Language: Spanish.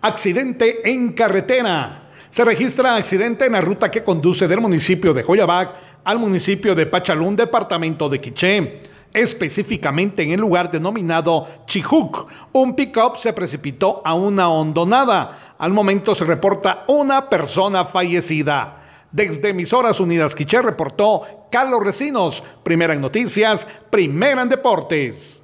Accidente en carretera. Se registra accidente en la ruta que conduce del municipio de Joyabac al municipio de Pachalún, departamento de Quiché. Específicamente en el lugar denominado Chijuc, un pick-up se precipitó a una hondonada. Al momento se reporta una persona fallecida. Desde Emisoras Unidas Quiché reportó Carlos Recinos, primera en noticias, primera en deportes.